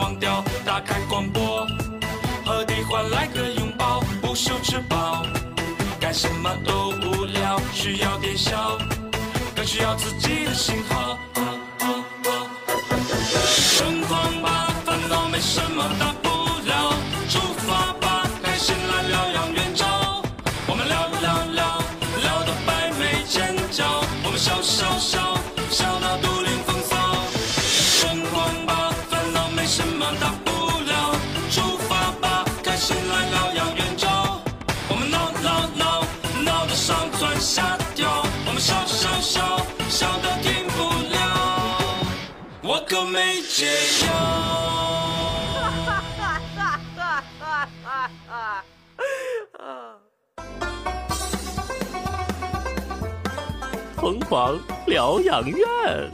忘掉，打开广播，和你换来个拥抱，不羞吃饱，干什么都无聊，需要点笑，更需要自己的信号。疯狂吧，烦恼没什么大我可没解药。疯狂疗养院。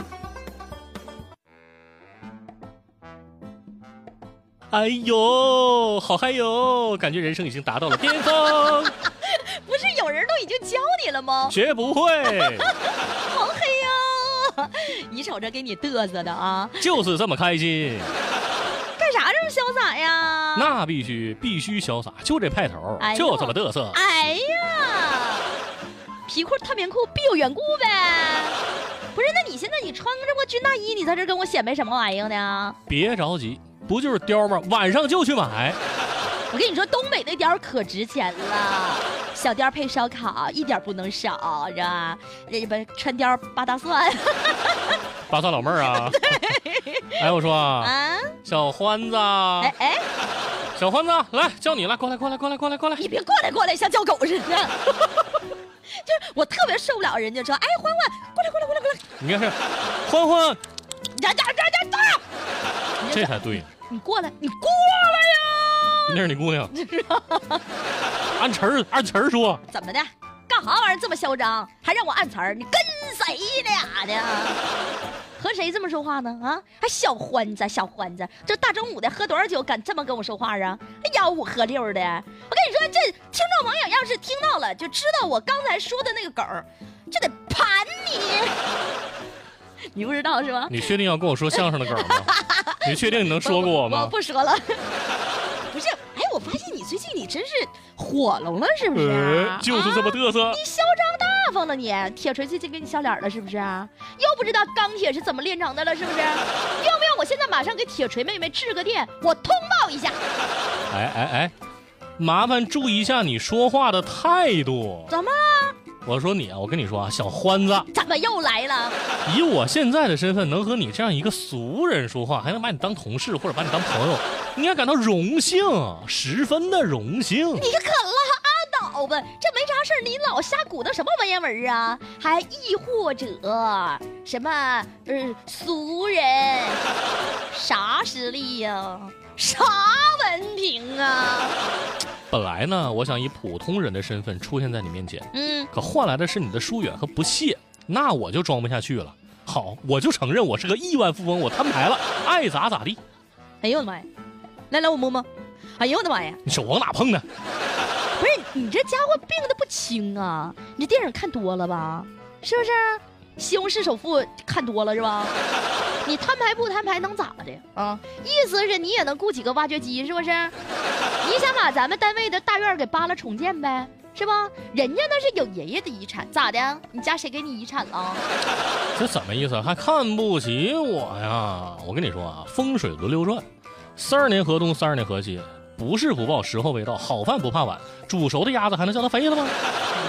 哎呦，好嗨哟！感觉人生已经达到了巅峰，不是有人都已经教你了吗？学不会！你瞅着给你嘚瑟的啊，就是这么开心。干啥这么潇洒呀？那必须必须潇洒，就这派头，哎就这么嘚瑟。哎呀，皮裤特棉裤必有缘故呗。不是，那你现在你穿个这么军大衣，你在这跟我显摆什么玩意儿呢？别着急，不就是貂吗？晚上就去买。我跟你说，东北那貂可值钱了，小貂配烧烤，一点不能少，是吧？这不穿貂扒大蒜 八蒜老妹儿啊！哎，我说啊，啊？小欢子，哎哎，小欢子，来叫你了，过来，过来，过来，过来，过来。你别过来过来，像叫狗似的。就是我特别受不了人家说，哎，欢欢，过来过来过来过来，你看是欢欢，呀呀呀呀呀！这才对。你过来，你过来呀！那是你姑娘，按词儿按词儿说，怎么的？干啥玩意儿这么嚣张？还让我按词儿？你跟谁俩呢？和谁这么说话呢？啊，还小欢子，小欢子，这大中午的喝多少酒敢这么跟我说话啊？吆五喝六的。我跟你说，这听众朋友要是听到了，就知道我刚才说的那个梗儿，就得盘你。你不知道是吧？你确定要跟我说相声的梗吗？你确定你能说过我吗我？不说了。不是，哎，我发现你最近你真是火龙了，是不是？哎，就是这么啊嘚瑟。你嚣张大方了你，铁锤最近给你笑脸了是不是？又不知道钢铁是怎么炼成的了是不是？要不要我现在马上给铁锤妹妹致个电，我通报一下？哎哎哎，麻烦注意一下你说话的态度。怎么了？我说你啊，我跟你说啊，小欢子，怎么又来了？以我现在的身份，能和你这样一个俗人说话，还能把你当同事或者把你当朋友，应该感到荣幸，十分的荣幸。你可拉倒吧，这没啥事儿，你老瞎鼓捣什么文言文啊？还亦或者什么呃俗人，啥实力呀、啥文凭啊？本来呢，我想以普通人的身份出现在你面前，嗯，可换来的是你的疏远和不屑，那我就装不下去了。好，我就承认我是个亿万富翁，我摊牌了，爱咋咋地。哎呦我的妈呀！来来，我摸摸。哎呦我的妈呀！你手往哪碰呢？不是你这家伙病的不轻啊！你这电影看多了吧？是不是？西红柿首富看多了是吧？你摊牌不摊牌能咋的啊？意思是你也能雇几个挖掘机是不是？你想把咱们单位的大院给扒了重建呗？是吧？人家那是有爷爷的遗产，咋的？你家谁给你遗产了？这什么意思？还看不起我呀？我跟你说啊，风水轮流转，三十年河东，三十年河西，不是不报，时候未到。好饭不怕晚，煮熟的鸭子还能叫它飞了吗？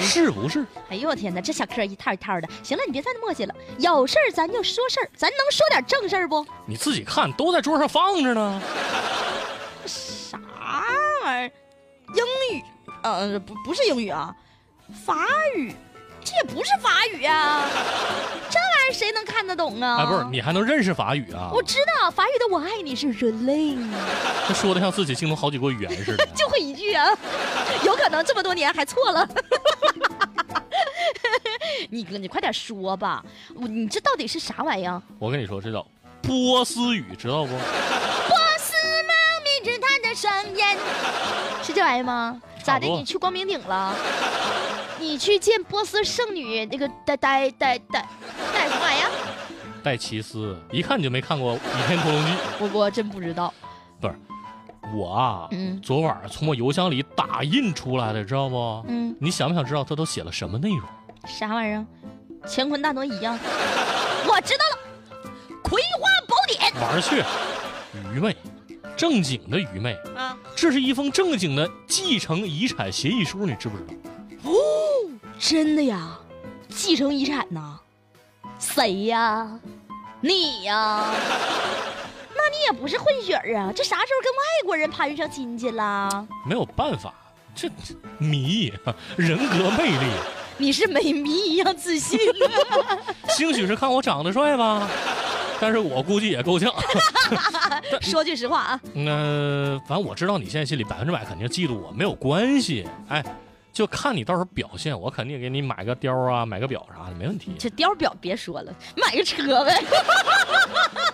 是不是？哎呦我天哪，这小嗑一套一套的。行了，你别再磨叽了，有事儿咱就说事儿，咱能说点正事儿不？你自己看，都在桌上放着呢。啥玩意儿？英语？呃，不，不是英语啊，法语。这也不是法语啊，这谁能看得懂啊？哎，不是，你还能认识法语啊？我知道法语的“我爱你”是 relate，这说的像自己精通好几国语言似的。就会一句啊，有可能这么多年还错了。你哥，你快点说吧，我你这到底是啥玩意儿？我跟你说，这叫波斯语，知道不？波斯猫眯着他的双眼，是这玩意儿吗？咋的？你去光明顶了？你去见波斯圣女那个戴戴戴戴戴什么玩意儿？戴奇斯，一看你就没看过《倚天屠龙记》。我我真不知道。不是我啊，嗯昨晚从我邮箱里打印出来的，知道不？嗯，你想不想知道他都写了什么内容？啥玩意儿？乾坤大挪移呀！我知道了，《葵花宝典玩去，愚昧，正经的愚昧。》啊，这是一封正经的继承遗产协议书，你知不知道？哦真的呀？继承遗产呐？谁呀？你呀？那你也不是混血儿啊？这啥时候跟外国人攀上亲戚啦？没有办法，这迷人格魅力，你是美迷一样自信。兴许是看我长得帅吧，但是我估计也够呛。说句实话啊，那反正我知道你现在心里百分之百肯定嫉妒我，没有关系。哎，就看你到时候表现，我肯定给你买个貂啊，买个表啥的，没问题。这貂表别说了，买个车呗。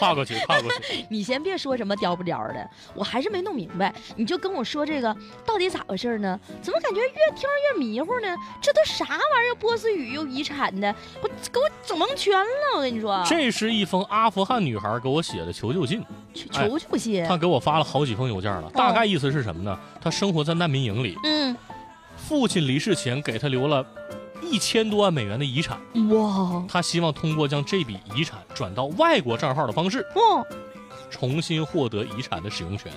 跨过去，跨过去。你先别说什么叼不叼的，我还是没弄明白。你就跟我说这个到底咋回事呢？怎么感觉越听越迷糊呢？这都啥玩意儿？波斯语又遗产的，我给我整蒙圈了。我跟你说，这是一封阿富汗女孩给我写的求救信，求求求信。她给我发了好几封邮件了，大概意思是什么呢？她生活在难民营里，嗯，父亲离世前给她留了一千多万美元的遗产，哇，他希望通过将这笔遗产转到外国账号的方式，哇，重新获得遗产的使用权。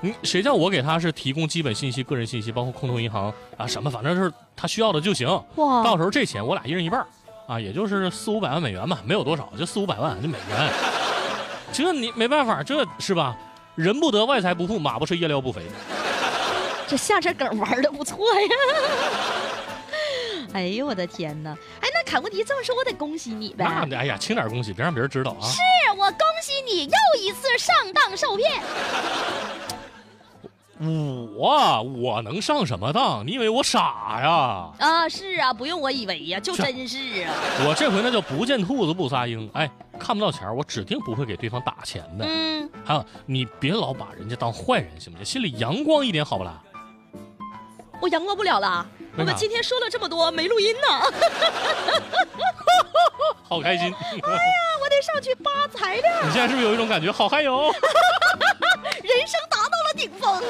你，谁叫我给他是提供基本信息、个人信息，包括空头银行啊什么，反正是他需要的就行。哇，到时候这钱我俩一人一半儿啊，也就是四五百万美元吧，没有多少，就四五百万就美元。这你没办法，这是吧？人不得外财不富，马不吃夜料不肥。这下车梗玩的不错呀。哎呦我的天哪！哎，那坎昆迪这么说，我得恭喜你呗。那哎呀，轻点恭喜，别让别人知道啊。是我恭喜你又一次上当受骗。我我能上什么当？你以为我傻呀？啊，是啊，不用我以为呀，就真是啊。我这回那叫不见兔子不撒鹰。哎，看不到钱儿，我指定不会给对方打钱的。嗯，还有，你别老把人家当坏人，行不行？心里阳光一点，好不啦？我阳光不了了。我们今天说了这么多，没录音呢。好开心！哎呀我得上去扒材料，你现在是不是有一种感觉？好嗨哟！人生达到了顶峰。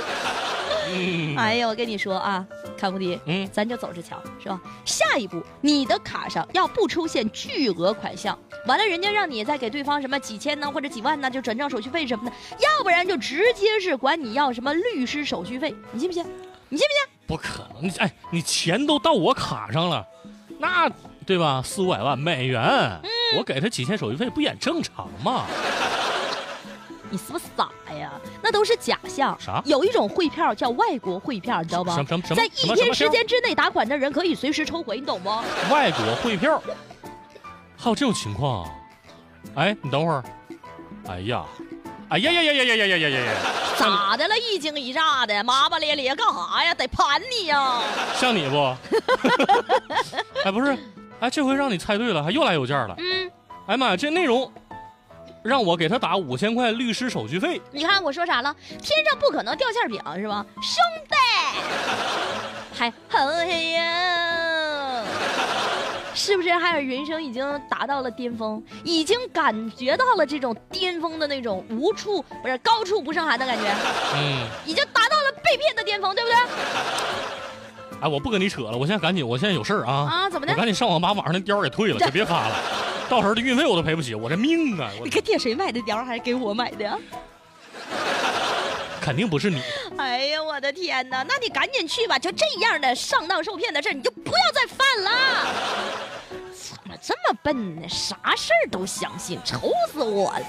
嗯，哎呀，我跟你说啊，坎昆迪，嗯，咱就走着瞧，是吧？下一步，你的卡上要不出现巨额款项，完了人家让你再给对方什么几千呢，或者几万呢，就转账手续费什么的，要不然就直接是管你要什么律师手续费，你信不信？你信不信？不可能！哎，你钱都到我卡上了，那对吧？四五百万美元，嗯我给他几千手续费，不也正常吗？你是不是傻呀？那都是假象。啥有一种汇票叫外国汇票，你知道吗什？么什么什么？在一天时间之内打款的人可以随时抽回，你懂不？外国汇票，还有这种情况啊？哎，你等会儿，哎呀，哎呀呀呀呀呀呀呀呀呀呀！咋的了？一惊一乍的，麻麻咧咧干啥呀？得盘你呀！像你不？哎，不是，哎，这回让你猜对了，还又来邮件了。嗯，哎妈呀，这内容让我给他打五千块律师手续费，你看我说啥了？天上不可能掉馅饼是吧？兄弟，还哎呀，是不是？还有人生已经达到了巅峰，已经感觉到了这种巅峰的那种无处不是高处不胜寒的感觉，嗯，已经达到了被骗的巅峰，对不对？哎，我不跟你扯了，我现在赶紧，我现在有事儿啊，啊，怎么的我？赶紧上网把网上那貂儿给退了，就别发了，到时候的运费我都赔不起，我这命啊，你给给谁买的貂，还是给我买的？肯定不是你。哎呀，我的天哪！那你赶紧去吧，就这样的上当受骗的事儿，你就不要再犯了。笨呢？啥事儿都相信，愁死我了。